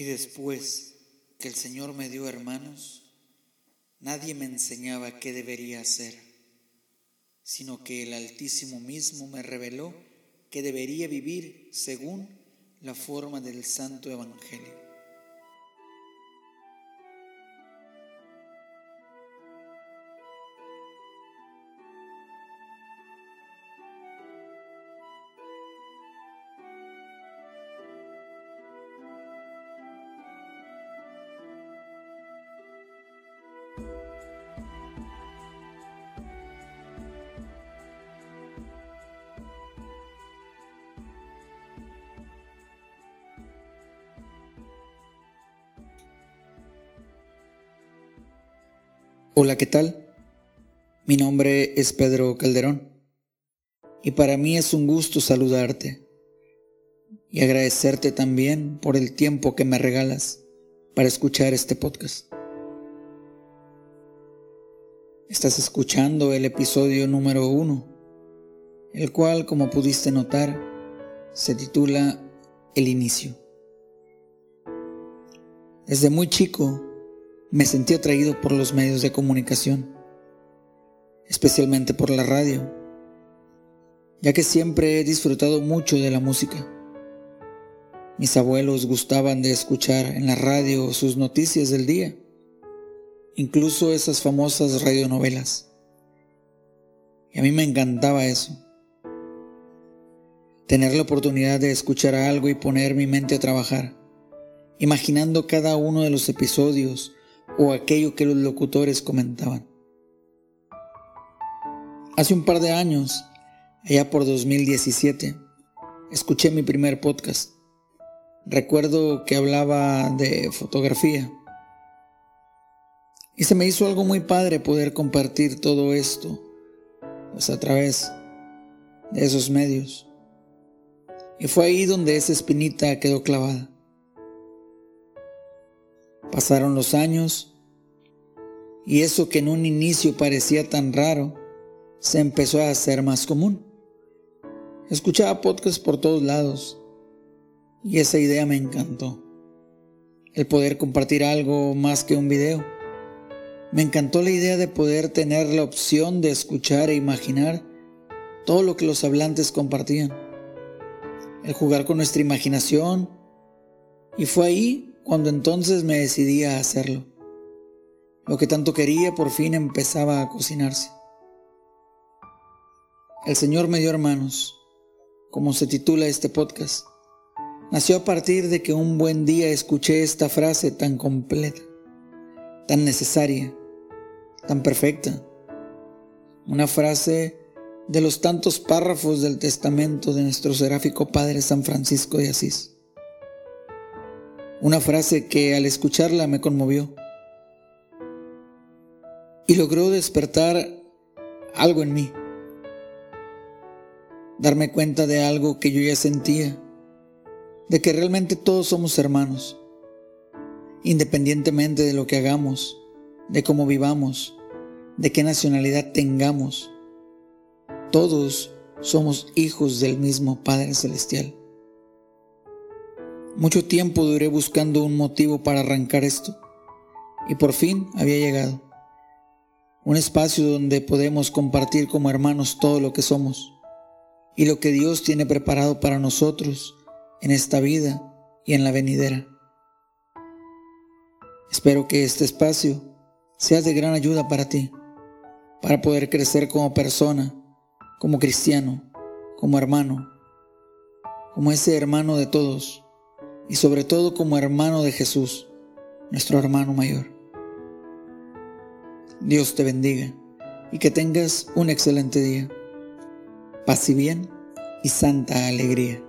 Y después que el Señor me dio hermanos, nadie me enseñaba qué debería hacer, sino que el Altísimo mismo me reveló que debería vivir según la forma del Santo Evangelio. Hola, ¿qué tal? Mi nombre es Pedro Calderón y para mí es un gusto saludarte y agradecerte también por el tiempo que me regalas para escuchar este podcast. Estás escuchando el episodio número uno, el cual, como pudiste notar, se titula El inicio. Desde muy chico, me sentí atraído por los medios de comunicación, especialmente por la radio, ya que siempre he disfrutado mucho de la música. Mis abuelos gustaban de escuchar en la radio sus noticias del día, incluso esas famosas radionovelas. Y a mí me encantaba eso. Tener la oportunidad de escuchar algo y poner mi mente a trabajar, imaginando cada uno de los episodios o aquello que los locutores comentaban. Hace un par de años, allá por 2017, escuché mi primer podcast. Recuerdo que hablaba de fotografía. Y se me hizo algo muy padre poder compartir todo esto, pues a través de esos medios. Y fue ahí donde esa espinita quedó clavada. Pasaron los años y eso que en un inicio parecía tan raro, se empezó a hacer más común. Escuchaba podcasts por todos lados y esa idea me encantó. El poder compartir algo más que un video. Me encantó la idea de poder tener la opción de escuchar e imaginar todo lo que los hablantes compartían. El jugar con nuestra imaginación. Y fue ahí cuando entonces me decidí a hacerlo. Lo que tanto quería por fin empezaba a cocinarse. El Señor me dio hermanos, como se titula este podcast. Nació a partir de que un buen día escuché esta frase tan completa, tan necesaria, tan perfecta. Una frase de los tantos párrafos del testamento de nuestro seráfico Padre San Francisco de Asís. Una frase que al escucharla me conmovió y logró despertar algo en mí. Darme cuenta de algo que yo ya sentía, de que realmente todos somos hermanos, independientemente de lo que hagamos, de cómo vivamos, de qué nacionalidad tengamos. Todos somos hijos del mismo Padre Celestial. Mucho tiempo duré buscando un motivo para arrancar esto y por fin había llegado. Un espacio donde podemos compartir como hermanos todo lo que somos y lo que Dios tiene preparado para nosotros en esta vida y en la venidera. Espero que este espacio sea de gran ayuda para ti, para poder crecer como persona, como cristiano, como hermano, como ese hermano de todos y sobre todo como hermano de Jesús, nuestro hermano mayor. Dios te bendiga y que tengas un excelente día. Paz y bien y santa alegría.